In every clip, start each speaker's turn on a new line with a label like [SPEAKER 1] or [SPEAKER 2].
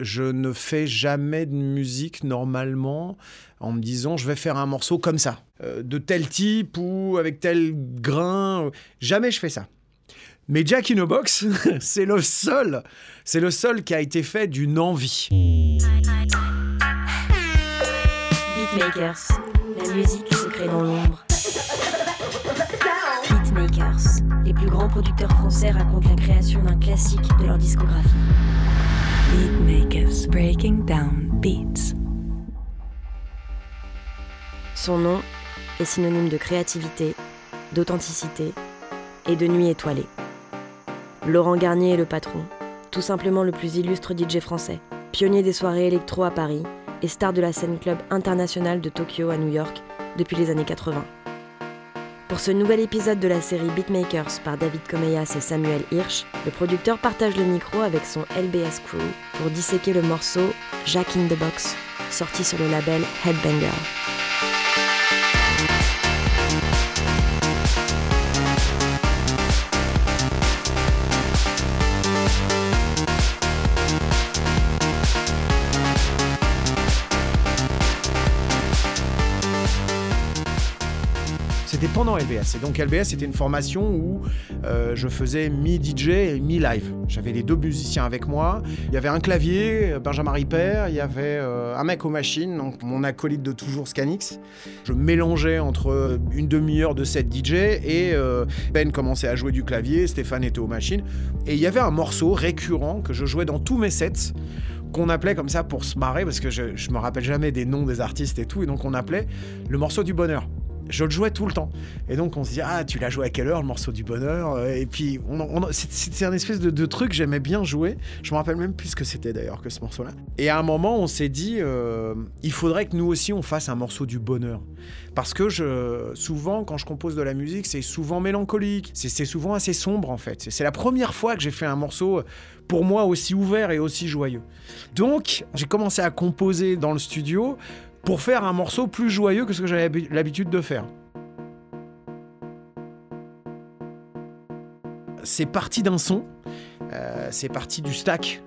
[SPEAKER 1] je ne fais jamais de musique normalement en me disant je vais faire un morceau comme ça, euh, de tel type ou avec tel grain. Jamais je fais ça. Mais Jack in a Box, c'est le seul, c'est le seul qui a été fait d'une envie.
[SPEAKER 2] Beatmakers, la musique se crée dans l'ombre. Beatmakers, les plus grands producteurs français racontent la création d'un classique de leur discographie.
[SPEAKER 3] Beatmakers, breaking down beats.
[SPEAKER 2] Son nom est synonyme de créativité, d'authenticité et de nuit étoilée. Laurent Garnier est le patron, tout simplement le plus illustre DJ français, pionnier des soirées électro à Paris et star de la scène club internationale de Tokyo à New York depuis les années 80. Pour ce nouvel épisode de la série Beatmakers par David Comeyas et Samuel Hirsch, le producteur partage le micro avec son LBS Crew pour disséquer le morceau Jack in the Box, sorti sur le label Headbanger.
[SPEAKER 1] C'était pendant LBS. Et donc LBS, c'était une formation où euh, je faisais mi-DJ et mi-live. J'avais les deux musiciens avec moi. Il y avait un clavier, Benjamin Ripper. Il y avait euh, un mec aux machines, donc mon acolyte de toujours, Scanix. Je mélangeais entre une demi-heure de set DJ et euh, Ben commençait à jouer du clavier, Stéphane était aux machines. Et il y avait un morceau récurrent que je jouais dans tous mes sets qu'on appelait comme ça pour se marrer, parce que je, je me rappelle jamais des noms des artistes et tout, et donc on appelait le morceau du bonheur je le jouais tout le temps. Et donc on se dit, ah, tu l'as joué à quelle heure, le morceau du bonheur Et puis, on, c'est un espèce de, truc que j'aimais bien jouer. Je me rappelle même plus ce que c'était d'ailleurs que ce morceau-là. Et à un moment, on s'est dit, euh, il faudrait que nous aussi, on fasse un morceau du bonheur. Parce que je, souvent, quand je compose de la musique, c'est souvent mélancolique, c'est souvent assez sombre en fait. C'est la première fois que j'ai fait un morceau pour moi aussi ouvert et aussi joyeux. Donc, j'ai commencé à composer dans le studio pour faire un morceau plus joyeux que ce que j'avais l'habitude de faire. C'est parti d'un son, euh, c'est parti du stack.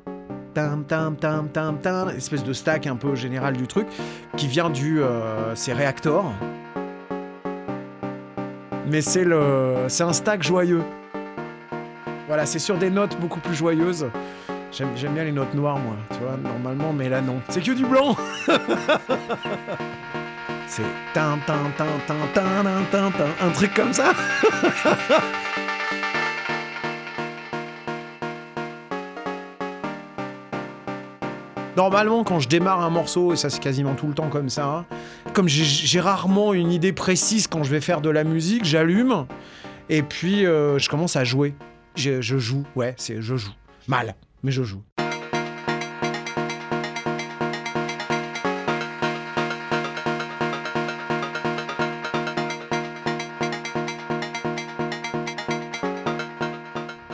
[SPEAKER 1] Tam, tam, tam, tam, tam, espèce de stack un peu général du truc, qui vient du. Euh, c'est Reactor. Mais c'est le. C'est un stack joyeux. Voilà, c'est sur des notes beaucoup plus joyeuses. J'aime bien les notes noires, moi, tu vois, normalement, mais là, non. C'est que du blanc C'est tin, tin, tin, tin, tin, tin, tin, un truc comme ça Normalement, quand je démarre un morceau, et ça c'est quasiment tout le temps comme ça, hein, comme j'ai rarement une idée précise quand je vais faire de la musique, j'allume et puis euh, je commence à jouer. Je, je joue, ouais, c'est je joue. Mal mais je joue.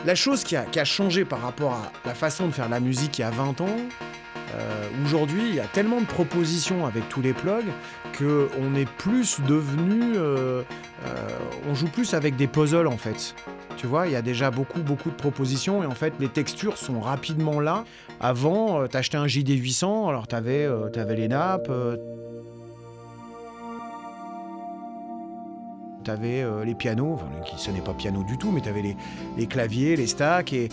[SPEAKER 1] La chose qui a, changé par rapport à la façon de faire la musique il y a 20 ans, euh, aujourd'hui, il y a tellement de propositions avec tous les plugs qu'on est plus devenu. Euh, euh, on joue plus avec des puzzles en fait. Tu vois, il y a déjà beaucoup, beaucoup de propositions et en fait, les textures sont rapidement là. Avant, euh, t'achetais un JD800, alors t'avais euh, avais les nappes. Euh, t'avais les pianos, enfin, qui sonnaient pas piano du tout, mais t'avais les, les claviers, les stacks et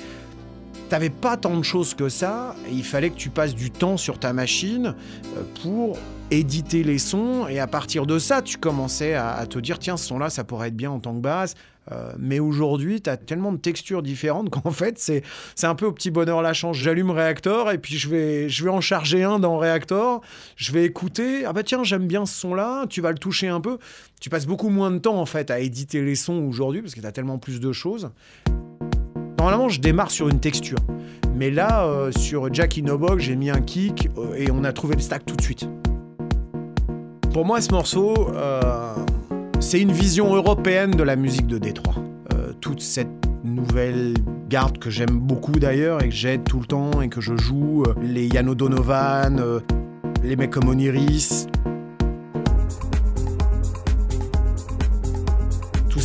[SPEAKER 1] t'avais pas tant de choses que ça. Et il fallait que tu passes du temps sur ta machine pour éditer les sons et à partir de ça, tu commençais à, te dire tiens, ce son-là, ça pourrait être bien en tant que base. Euh, mais aujourd'hui, tu as tellement de textures différentes qu'en fait, c'est, c'est un peu au petit bonheur la chance. J'allume Reactor et puis je vais, je vais en charger un dans Reactor. Je vais écouter. Ah bah tiens, j'aime bien ce son-là. Tu vas le toucher un peu. Tu passes beaucoup moins de temps en fait à éditer les sons aujourd'hui parce que tu as tellement plus de choses. Normalement, je démarre sur une texture. Mais là, euh, sur Jackie Nobog, j'ai mis un kick euh, et on a trouvé le stack tout de suite. Pour moi, ce morceau, c'est une vision européenne de la musique de Détroit. Euh, toute cette nouvelle garde que j'aime beaucoup d'ailleurs et que j'aide tout le temps et que je joue, euh, les Yano Donovan, euh, les mecs comme Oniris.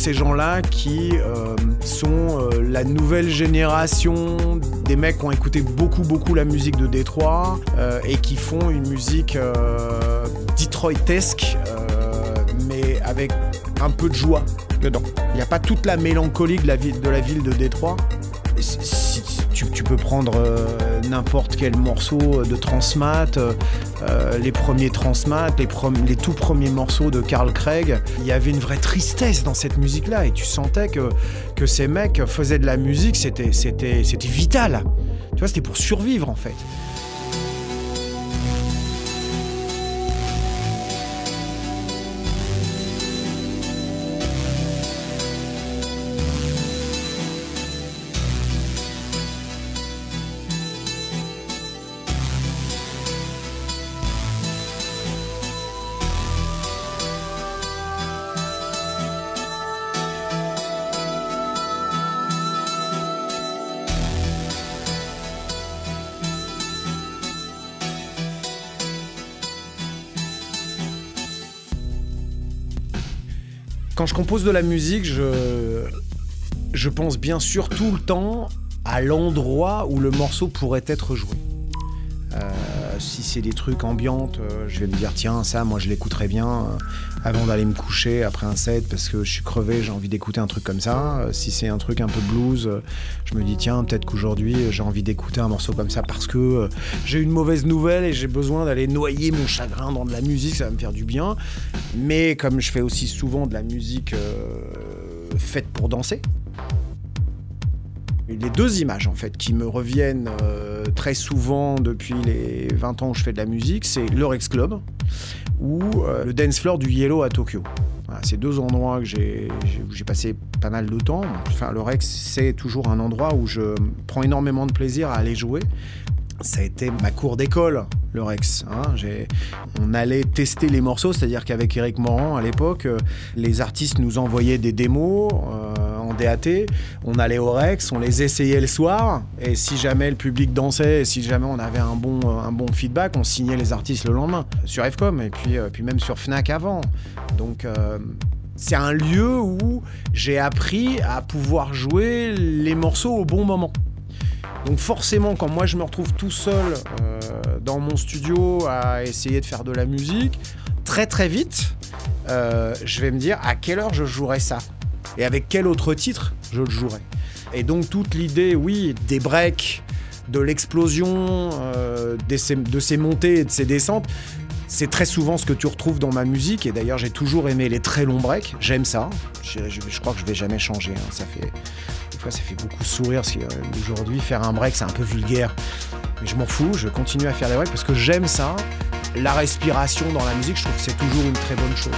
[SPEAKER 1] Ces gens-là qui euh, sont euh, la nouvelle génération des mecs qui ont écouté beaucoup beaucoup la musique de Détroit euh, et qui font une musique Detroitesque mais avec un peu de joie dedans. Il n'y a pas toute la mélancolie de la ville de, la ville de Détroit. Tu, tu peux prendre n'importe quel morceau de Transmat, euh, les premiers Transmat, les, tout premiers morceaux de Carl Craig, il y avait une vraie tristesse dans cette musique-là et tu sentais que, que ces mecs faisaient de la musique, c'était vital. Tu vois, c'était pour survivre en fait. Quand je compose de la musique, je, pense bien sûr tout le temps à l'endroit où le morceau pourrait être joué. C'est des trucs ambiantes, euh, je vais me dire tiens ça moi je l'écouterais bien euh, avant d'aller me coucher après un set parce que je suis crevé, j'ai envie d'écouter un truc comme ça. Euh, si c'est un truc un peu blues, je me dis tiens peut-être qu'aujourd'hui j'ai envie d'écouter un morceau comme ça parce que j'ai une mauvaise nouvelle et j'ai besoin d'aller noyer mon chagrin dans de la musique, ça va me faire du bien. Mais comme je fais aussi souvent de la musique faite pour danser, les deux images en fait qui me reviennent euh, très souvent depuis les 20 ans où je fais de la musique, c'est le Rex Club ou euh, le dance floor du Yellow à Tokyo. Voilà, c'est deux endroits que j'ai, où j'ai passé pas mal de temps. Enfin, le Rex, c'est toujours un endroit où je prends énormément de plaisir à aller jouer. Ça a été ma cour d'école, le Rex. hein. On allait tester les morceaux, c'est-à-dire qu'avec Eric Morand, à l'époque, euh, les artistes nous envoyaient des démos On allait au Rex, on les essayait le soir. Et si jamais le public dansait, et si jamais on avait un bon, euh, un bon feedback, on signait les artistes le lendemain. Sur FCOM, et puis, euh, puis même sur Fnac avant. Donc. euh, c'est un lieu où j'ai appris à pouvoir jouer les morceaux au bon moment. Donc forcément, quand moi je me retrouve tout seul dans mon studio à essayer de faire de la musique, très très vite, je vais me dire à quelle heure je jouerai ça? Et avec quel autre titre je le jouerai? Et donc toute l'idée, oui, des breaks, de l'explosion, euh, de ces montées et de ces descentes, c'est très souvent ce que tu retrouves dans ma musique. Et d'ailleurs, j'ai toujours aimé les très longs breaks. J'aime ça. Je, crois que je vais jamais changer. hein. Ça fait, des fois, ça fait beaucoup sourire parce qu'aujourd'hui, faire un break, c'est un peu vulgaire. Mais je m'en fous. Je continue à faire des breaks parce que j'aime ça. La respiration dans la musique, je trouve que c'est toujours une très bonne chose.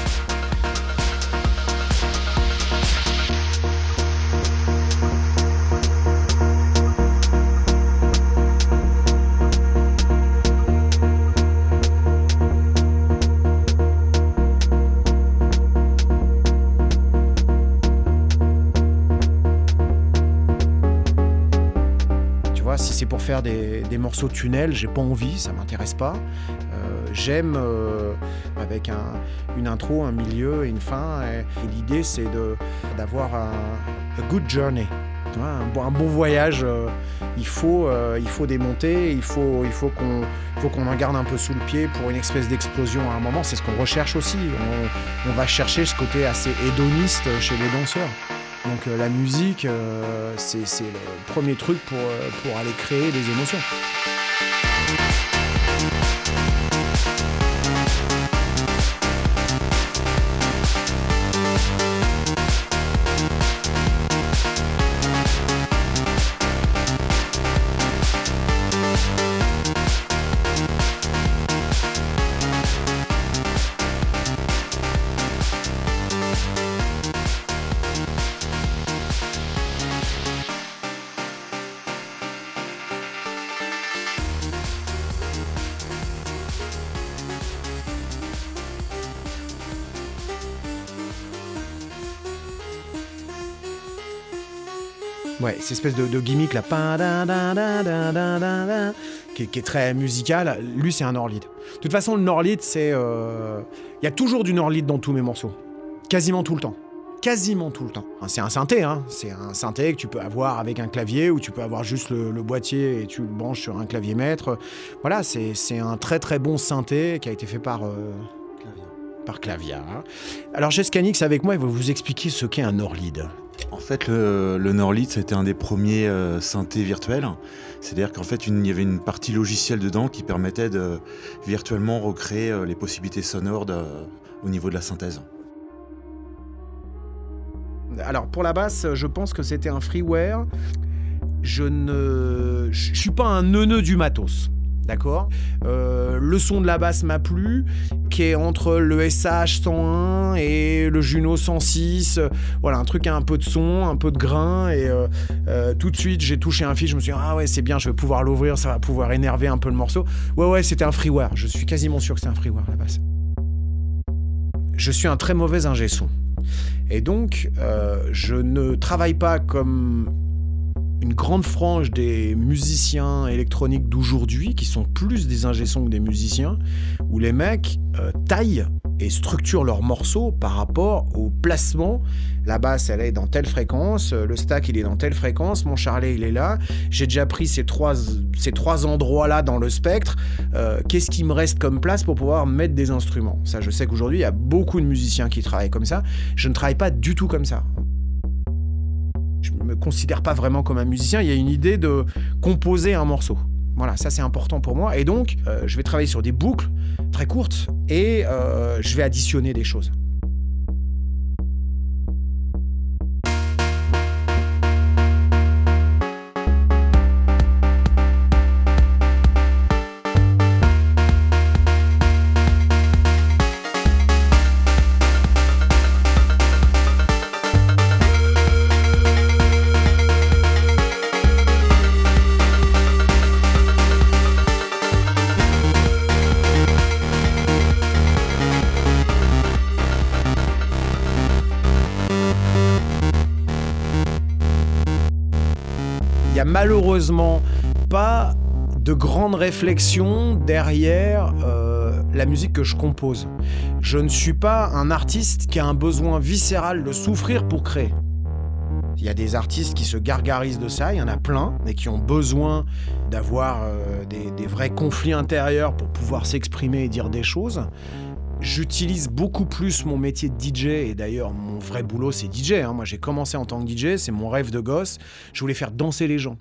[SPEAKER 1] Faire des, des morceaux tunnel, j'ai pas envie, ça m'intéresse pas. Euh, J'aime euh, avec un- une intro, un milieu et une fin. Et, l'idée, c'est d'avoir un a good journey. Un, un bon voyage. euh, il, faut, il faut des montées, il faut, il faut qu'on qu'on en garde un peu sous le pied pour une espèce d'explosion à un moment. C'est ce qu'on recherche aussi. On, on va chercher ce côté assez hédoniste chez les danseurs. Donc euh, la musique, euh, c'est le premier truc pour, euh, pour aller créer des émotions. Ouais, cette espèce de, de gimmick là, qui, est- qui est très musical. Lui, c'est un Norlid. De toute façon, le Norlid, c'est. euh, Il y a toujours du Norlid dans tous mes morceaux. Quasiment tout le temps. quasiment tout le temps. C'est un synthé, hein. c'est un synthé que tu peux avoir avec un clavier ou tu peux avoir juste le, boîtier et tu le branches sur un clavier maître. Voilà, c'est un très très bon synthé qui a été fait par... Euh, par Clavia. Alors j'ai Scanix avec moi, il va vous expliquer ce qu'est un Norlead.
[SPEAKER 4] En fait, le, le c'était un des premiers euh, synthés virtuels. C'est-à-dire qu'en fait, il y avait une partie logicielle dedans qui permettait de virtuellement recréer euh, les possibilités sonores au niveau de la synthèse.
[SPEAKER 1] Alors pour la basse, je pense que c'était un freeware. Je ne suis pas un neuneu du matos. D'accord euh, Le son de la basse m'a plu, qui est entre le SH 101 et le Juno 106. Voilà, un truc à un peu de son, un peu de grain. Et euh, euh, tout de suite, j'ai touché un fil. Je me suis dit, ah ouais, c'est bien, je vais pouvoir l'ouvrir, ça va pouvoir énerver un peu le morceau. Ouais, ouais, c'était un freeware. Je suis quasiment sûr que c'était un freeware, la basse. Je suis un très mauvais ingé son. Et donc, je ne travaille pas comme une grande frange des musiciens électroniques d'aujourd'hui, qui sont plus des ingé que des musiciens, où les mecs euh, taillent et structurent leurs morceaux par rapport au placement. La basse, elle est dans telle fréquence, le stack, il est dans telle fréquence, mon charlet, il est là. J'ai déjà pris ces trois, ces trois endroits-là dans le spectre. Euh, qu'est-ce qui me reste comme place pour pouvoir mettre des instruments? Ça, je sais qu'aujourd'hui, il y a beaucoup de musiciens qui travaillent comme ça. Je ne travaille pas du tout comme ça je me considère pas vraiment comme un musicien. Il y a une idée de composer un morceau. Voilà, ça c'est important pour moi. Et donc, euh, je vais travailler sur des boucles très courtes et euh, je vais additionner des choses. Malheureusement pas de grandes réflexions derrière euh, la musique que je compose. Je ne suis pas un artiste qui a un besoin viscéral de souffrir pour créer. Il y a des artistes qui se gargarisent de ça, il y en a plein, mais qui ont besoin d'avoir euh, des, vrais conflits intérieurs pour pouvoir s'exprimer et dire des choses. J'utilise beaucoup plus mon métier de DJ et d'ailleurs mon vrai boulot c'est DJ. Hein. Moi j'ai commencé en tant que DJ, c'est mon rêve de gosse. Je voulais faire danser les gens.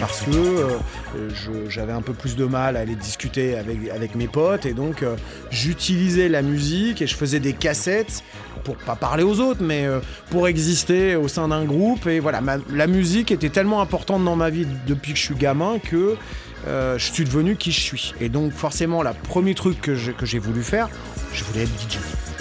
[SPEAKER 1] parce que euh, j'avais un peu plus de mal à aller discuter avec, avec mes potes et donc euh, j'utilisais la musique et je faisais des cassettes pour pas parler aux autres mais euh, pour exister au sein d'un groupe et voilà la musique était tellement importante dans ma vie depuis que je suis gamin que je suis devenu qui je suis et donc forcément le premier truc que j'ai voulu faire je voulais être DJ.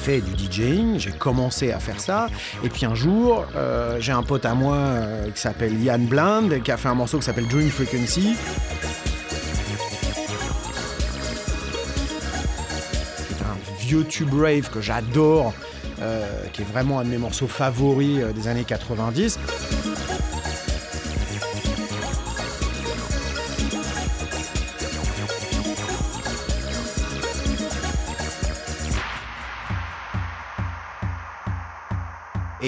[SPEAKER 1] Fait du DJing, j'ai commencé à faire ça. Et puis un jour, euh, j'ai un pote à moi euh, qui s'appelle Yann Blind, qui a fait un morceau qui s'appelle Dream Frequency. Un vieux tube rave que j'adore, euh, qui est vraiment un de mes morceaux favoris des années 90.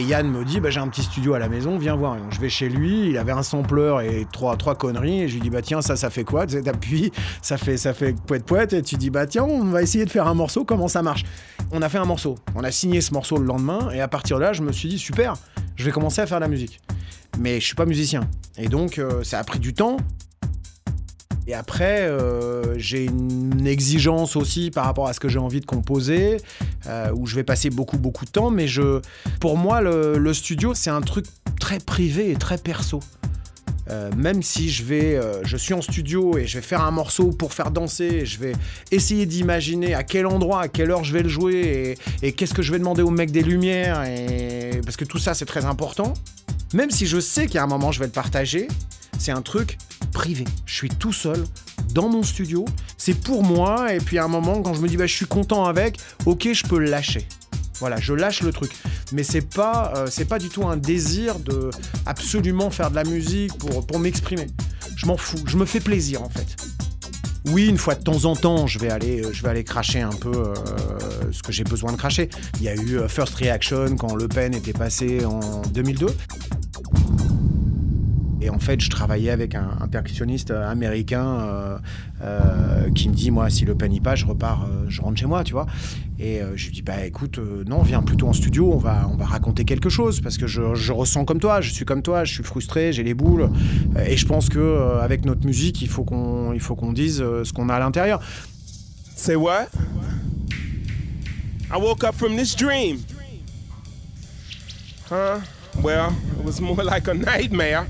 [SPEAKER 1] Et Yann me dit, bah, j'ai un petit studio à la maison, viens voir. je vais chez lui, il avait un sampler et trois, trois conneries. Et je lui dis, bah tiens, ça, ça fait quoi? Tu appuies, ça fait, ça fait poète poète. Et tu dis, bah tiens, on va essayer de faire un morceau, comment ça marche? On a fait un morceau. On a signé ce morceau le lendemain. Et à partir de là, je me suis dit, super, je vais commencer à faire de la musique. Mais je suis pas musicien. Et donc, euh, ça a pris du temps. Et après, euh, j'ai une exigence aussi par rapport à ce que j'ai envie de composer, euh, où je vais passer beaucoup, beaucoup de temps. Mais je, pour moi, le, studio, c'est un truc très privé et très perso. Euh, même si je vais, je suis en studio et je vais faire un morceau pour faire danser, je vais essayer d'imaginer à quel endroit, à quelle heure je vais le jouer et, qu'est-ce que je vais demander au mec des lumières, parce que tout ça c'est très important. Même si je sais qu'à un moment je vais le partager, c'est un truc privé. Je suis tout seul dans mon studio, c'est pour moi, et puis à un moment, quand je me dis bah, je suis content avec, ok, je peux lâcher. Voilà, je lâche le truc. Mais c'est pas, euh, c'est pas du tout un désir de absolument faire de la musique pour, m'exprimer. Je m'en fous, je me fais plaisir en fait. Oui, une fois de temps en temps, je vais aller, je vais cracher un peu euh, ce que j'ai besoin de cracher. Il y a eu euh, First Reaction quand Le Pen était passé en 2002. Et en fait, je travaillais avec un, percussionniste américain euh, euh, qui me dit, moi, si le pen y passe, je repars, euh, je rentre chez moi, tu vois. Et euh, je lui dis, bah écoute, euh, non, viens plutôt en studio, on va, on va raconter quelque chose, parce que je, je ressens comme toi, je suis comme toi, je suis frustré, j'ai les boules. Euh, et je pense que euh, avec notre musique, il faut qu'on, il faut qu'on dise euh, ce qu'on a à l'intérieur.
[SPEAKER 5] Say what? I woke up from this dream. Huh? Well, it was more like a nightmare.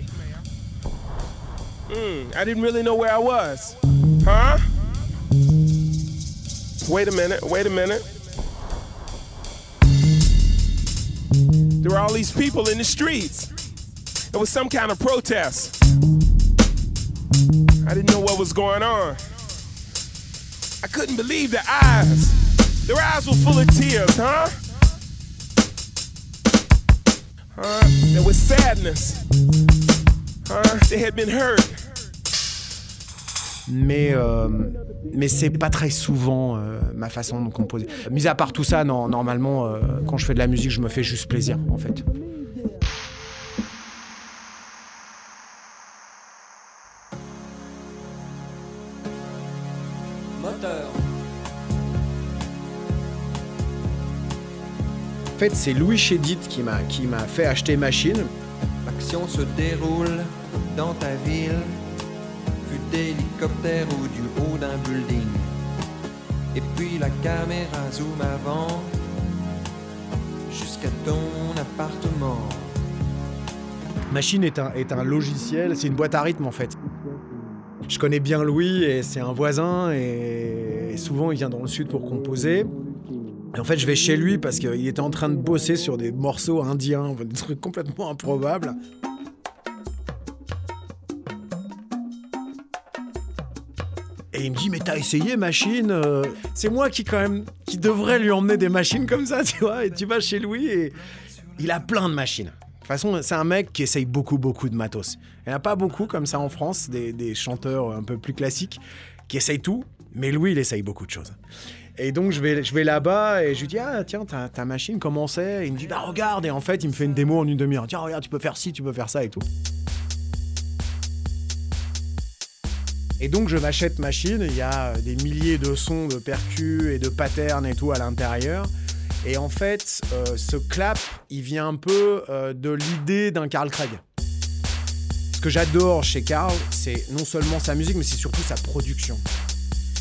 [SPEAKER 5] Hmm, I didn't really know where I was. Huh? Wait a minute, wait a minute. There were all these people in the streets. It was some kind of protest. I didn't know what was going on. I couldn't believe their eyes. Their eyes were full of tears, huh? Huh? There was sadness. Huh? They had been hurt.
[SPEAKER 1] Mais euh, mais c'est pas très souvent euh, ma façon de composer. Mis à part tout ça, non, normalement, euh, quand je fais de la musique, je me fais juste plaisir, en fait.
[SPEAKER 6] Moteur.
[SPEAKER 1] En fait, c'est Louis Chédid qui m'a qui m'a fait acheter machine.
[SPEAKER 6] L'action se déroule dans ta ville, d'hélicoptère ou du haut d'un building. Et puis la caméra zoom avant jusqu'à ton appartement.
[SPEAKER 1] Machine est un, est un logiciel, c'est une boîte à rythme en fait. Je connais bien Louis et c'est un voisin et souvent il vient dans le sud pour composer. Et en fait, je vais chez lui parce qu'il était en train de bosser sur des morceaux indiens, des trucs complètement improbables. Et il me dit mais t'as essayé machine euh, C'est moi qui quand même qui devrais lui emmener des machines comme ça, tu vois. Et tu vas chez lui et il a plein de machines. De toute façon, c'est un mec qui essaye beaucoup beaucoup de matos. Il n'y en a pas beaucoup comme ça en France, des, des chanteurs un peu plus classiques qui essayent tout. Mais Louis, il essaye beaucoup de choses. Et donc je vais, je vais là-bas et je lui dis ah tiens ta, ta machine comment c'est? Il me dit bah regarde et en fait il me fait une démo en une demi-heure. Tiens regarde tu peux faire ci, tu peux faire ça et tout. Et donc je m'achète machine, il y a des milliers de sons de percus et de patterns et tout à l'intérieur. Et en fait, euh, ce clap, il vient un peu euh, de l'idée d'un Carl Craig. Ce que j'adore chez Carl, c'est non seulement sa musique, mais c'est surtout sa production.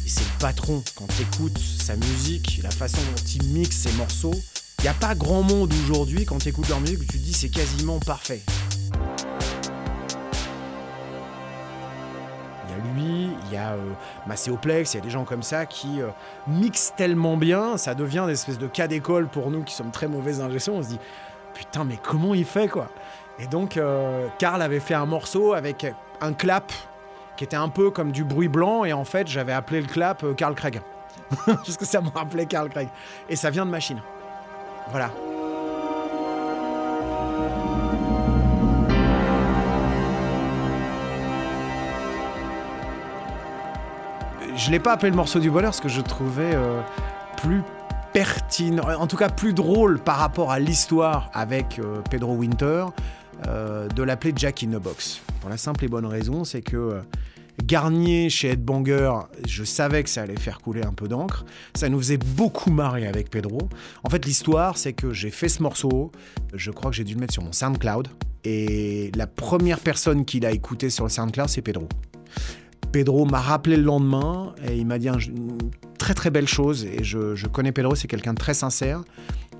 [SPEAKER 1] Et c'est le patron. Quand tu écoutes sa musique, la façon dont il mixe ses morceaux, il n'y a pas grand monde aujourd'hui, quand tu écoutes leur musique, où tu te dis c'est quasiment parfait. Y a lui, il y a euh, Macéoplex, il y a des gens comme ça qui euh, mixent tellement bien, ça devient des espèces de cas d'école pour nous qui sommes très mauvais ingénieurs. On se dit putain, mais comment il fait quoi? Et donc, euh, Karl avait fait un morceau avec un clap qui était un peu comme du bruit blanc, et en fait, j'avais appelé le clap Carl Craig. Parce que ça me rappelait Carl Craig. Et ça vient de machine. Voilà. Je l'ai pas appelé le morceau du bonheur parce que je trouvais euh, plus pertinent, en tout cas plus drôle par rapport à l'histoire avec euh, Pedro Winter, euh, de l'appeler Jack in the Box. Pour la simple et bonne raison, c'est que Garnier chez Headbanger, je savais que ça allait faire couler un peu d'encre. Ça nous faisait beaucoup marrer avec Pedro. En fait, l'histoire, c'est que j'ai fait ce morceau. Je crois que j'ai dû le mettre sur mon SoundCloud. Et la première personne qui l'a écouté sur le SoundCloud, c'est Pedro. Pedro m'a rappelé le lendemain et il m'a dit un- une très très belle chose. Et je, je connais Pedro, c'est quelqu'un de très sincère.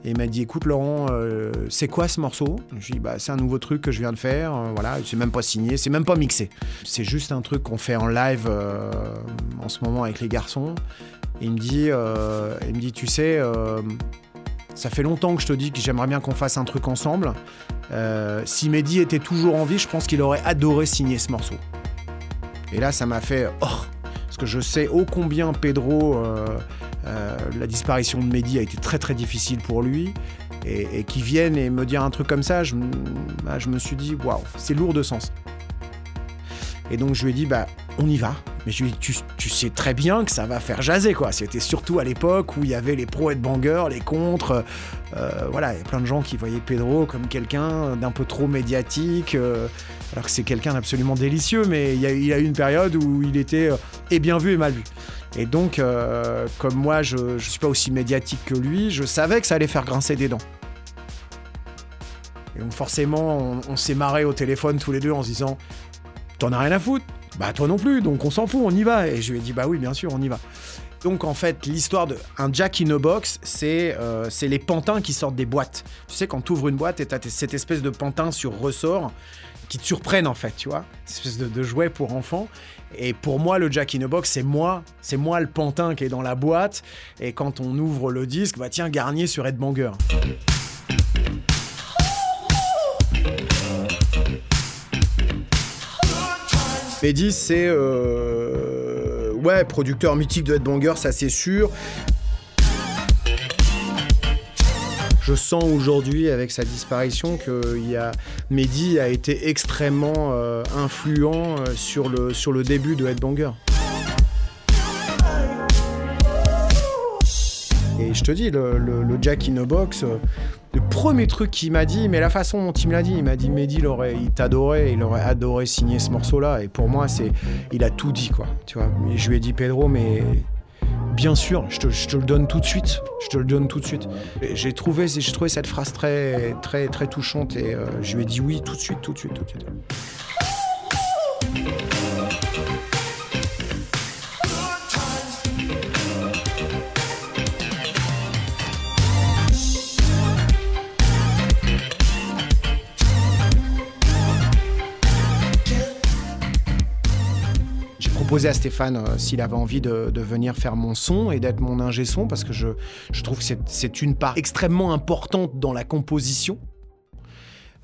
[SPEAKER 1] Et il m'a dit écoute Laurent, euh, c'est quoi ce morceau? Je lui ai dit bah, c'est un nouveau truc que je viens de faire. euh, voilà, c'est même pas signé, c'est même pas mixé. C'est juste un truc qu'on fait en live euh, en ce moment avec les garçons. Et il me dit, euh, il me dit tu sais, ça fait longtemps que je te dis que j'aimerais bien qu'on fasse un truc ensemble. Si Mehdi était toujours en vie, je pense qu'il aurait adoré signer ce morceau. Et là, ça m'a fait oh, parce que je sais ô combien Pedro, euh, euh, la disparition de Mehdi a été très très difficile pour lui. et, et qui viennent et me dire un truc comme ça, je, bah, je me suis dit, waouh, c'est lourd de sens. Et donc je lui ai dit, bah, on y va. Mais tu, sais très bien que ça va faire jaser, quoi. C'était surtout à l'époque où il y avait les pros headbangers, les contres. euh, voilà, il y a plein de gens qui voyaient Pedro comme quelqu'un d'un peu trop médiatique, euh, alors que c'est quelqu'un d'absolument délicieux, mais il y, a, eu une période où il était euh, et bien vu et mal vu. Et donc, comme moi, je ne suis pas aussi médiatique que lui, je savais que ça allait faire grincer des dents. Et donc forcément, on, on s'est marré au téléphone tous les deux en se disant T'en as rien à foutre Bah toi non plus, donc on s'en fout, on y va. Et je lui ai dit Bah oui, bien sûr, on y va. Donc en fait, l'histoire de un Jack in a Box, c'est euh, les pantins qui sortent des boîtes. Tu sais, quand tu ouvres une boîte et tu as cette espèce de pantin sur ressort qui te surprennent en fait, tu vois, cette espèce de, de jouet pour enfants. Et pour moi, le Jack in a Box, c'est moi, c'est moi le pantin qui est dans la boîte. Et quand on ouvre le disque, bah tiens, Garnier sur Headbanger. Mehdi, c'est euh, ouais, producteur mythique de Headbanger, ça c'est sûr. Je sens aujourd'hui, avec sa disparition, que a... Mehdi a été extrêmement euh, influent euh, sur, le, sur le début de Headbanger. Et je te dis, le, Jack in a Box, le premier truc qu'il m'a dit, mais la façon dont il me l'a dit, il m'a dit Mehdi, il, aurait, il t'adorait, il aurait adoré signer ce morceau-là. Et pour moi, c'est, il a tout dit, quoi. Tu vois. Je lui ai dit, Pedro, mais bien sûr, je te, le donne tout de suite. Je te le donne tout de suite. J'ai trouvé, j'ai trouvé cette phrase très, très, très touchante et euh, je lui ai dit oui tout de suite, tout de suite, tout de suite. Proposé à Stéphane euh, s'il avait envie de, venir faire mon son et d'être mon ingé son parce que je, je trouve que c'est- une part extrêmement importante dans la composition.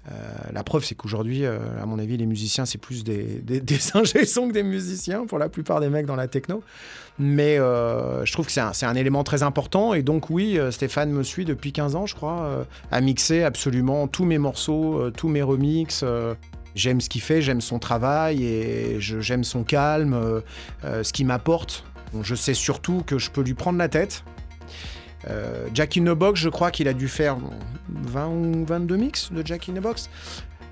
[SPEAKER 1] Euh, la preuve, c'est qu'aujourd'hui, euh, à mon avis, les musiciens, c'est plus des, des, des ingé sons que des musiciens pour la plupart des mecs dans la techno. Mais je trouve que c'est un, un élément très important. Et donc, oui, Stéphane me suit depuis 15 ans, je crois, à mixer absolument tous mes morceaux, tous mes remixes. J'aime ce qu'il fait, j'aime son travail et j'aime son calme, euh, euh, ce qu'il m'apporte. Je sais surtout que je peux lui prendre la tête. Euh, Jack in the Box, je crois qu'il a dû faire 20 ou 22 mix de Jack in the Box.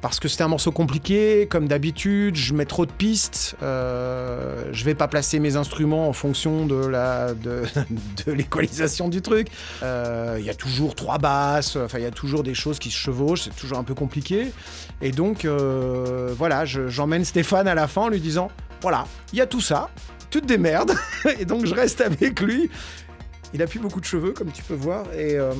[SPEAKER 1] Parce que c'était un morceau compliqué, comme d'habitude, je mets trop de pistes, euh, je vais pas placer mes instruments en fonction de l'équalisation du truc. Euh, Il y a toujours trois basses, enfin il y a toujours des choses qui se chevauchent, c'est toujours un peu compliqué. Et donc euh, voilà, je- j'emmène Stéphane à la fin en lui disant voilà, il y a tout ça, tu te démerdes. et donc je reste avec lui. Il a plus beaucoup de cheveux, comme tu peux voir, et, euh,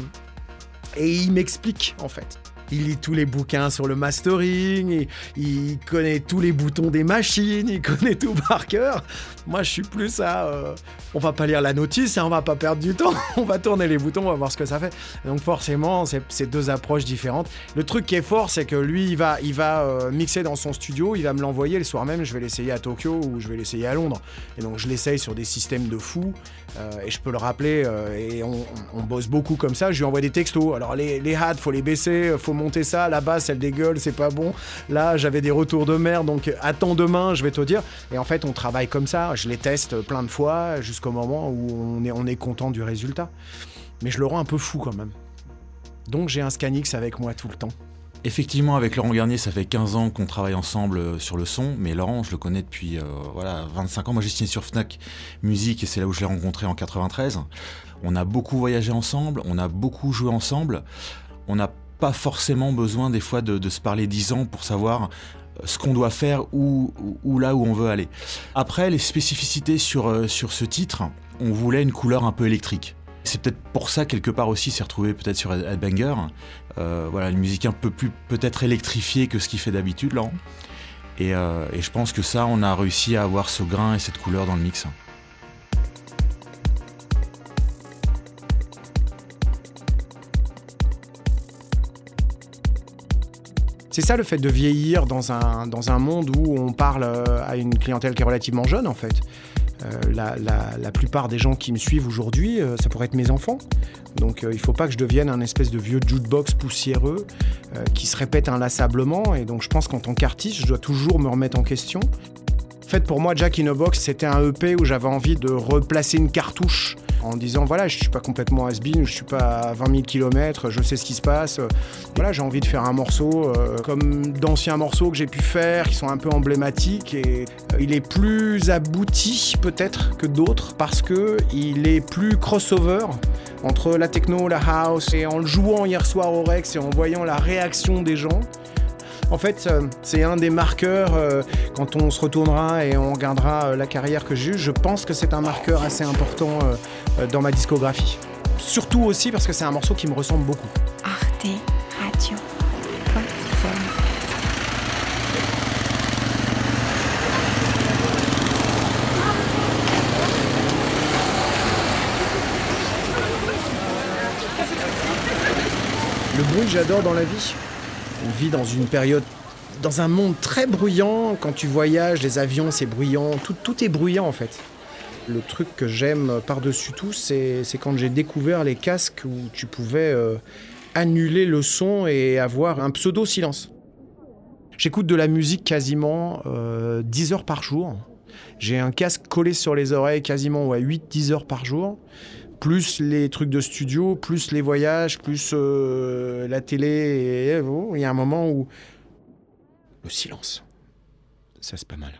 [SPEAKER 1] et il m'explique en fait. Il lit tous les bouquins sur le mastering, il, connaît tous les boutons des machines, il connaît tout par cœur. Moi, je suis plus à. euh, on va pas lire la notice, hein, on va pas perdre du temps, on va tourner les boutons, on va voir ce que ça fait. Donc, forcément, c'est deux approches différentes. Le truc qui est fort, c'est que lui, il va, il va euh, mixer dans son studio, il va me l'envoyer le soir même. Je vais l'essayer à Tokyo ou je vais l'essayer à Londres. Et donc, je l'essaye sur des systèmes de fou. euh, et je peux le rappeler, euh, et on bosse beaucoup comme ça. Je lui envoie des textos. Alors, les, les hats, faut les baisser, faut monter ça. La basse, elle dégueule, c'est pas bon. Là, j'avais des retours de merde, donc attends demain, je vais te dire. Et en fait, on travaille comme ça. Je les teste plein de fois jusqu'au moment où on est, on est content du résultat. Mais je le rends un peu fou quand même. Donc, j'ai un Scanix avec moi tout le temps.
[SPEAKER 4] Effectivement, avec Laurent Garnier, ça fait 15 ans qu'on travaille ensemble euh, sur le son, mais Laurent, je le connais depuis euh, voilà, 25 ans. Moi, j'ai signé sur Fnac Musique et c'est là où je l'ai rencontré en 93. On a beaucoup voyagé ensemble, on a beaucoup joué ensemble. On n'a pas forcément besoin des fois de, se parler 10 ans pour savoir euh, ce qu'on doit faire ou, là où on veut aller. Après, les spécificités sur, euh, sur ce titre, on voulait une couleur un peu électrique. C'est peut-être pour ça, quelque part aussi, s'est retrouvé peut-être sur Headbanger. Euh, voilà, une musique un peu plus peut-être électrifiée que ce qu'il fait d'habitude, euh, et je pense que ça, on a réussi à avoir ce grain et cette couleur dans le mix.
[SPEAKER 1] C'est ça le fait de vieillir dans un, dans un monde où on parle euh, à une clientèle qui est relativement jeune en fait. la, la- la plupart des gens qui me suivent aujourd'hui, euh, ça pourrait être mes enfants. Donc euh, il faut pas que je devienne un espèce de vieux jukebox poussiéreux euh, qui se répète inlassablement. Et donc je pense qu'en tant qu'artiste, je dois toujours me remettre en question. En fait, pour moi, Jack in a Box, c'était un EP où j'avais envie de replacer une cartouche en disant voilà, je suis pas complètement has-been, je suis pas à 20 000 km, je sais ce qui se passe. Voilà, j'ai envie de faire un morceau euh, comme d'anciens morceaux que j'ai pu faire, qui sont un peu emblématiques et euh, il est plus abouti peut-être que d'autres parce que il est plus crossover entre la techno, la house et en le jouant hier soir au Rex et en voyant la réaction des gens. En fait, euh, c'est un des marqueurs euh, quand on se retournera et on regardera euh, la carrière que j'ai eue. Je pense que c'est un marqueur assez important dans ma discographie. Surtout aussi parce que c'est un morceau qui me ressemble beaucoup.
[SPEAKER 3] Arte Radio.
[SPEAKER 1] Le bruit que j'adore dans la vie. Dans une période, dans un monde très bruyant. Quand tu voyages, les avions, c'est bruyant. Tout, tout est bruyant en fait. Le truc que j'aime par-dessus tout, c'est c'est quand j'ai découvert les casques où tu pouvais euh, annuler le son et avoir un pseudo-silence. J'écoute de la musique quasiment euh, 10 heures par jour. J'ai un casque collé sur les oreilles quasiment ouais, 8-10 heures par jour. Plus les trucs de studio, plus les voyages, plus euh, la télé. Il y a un moment où le silence, ça c'est pas mal.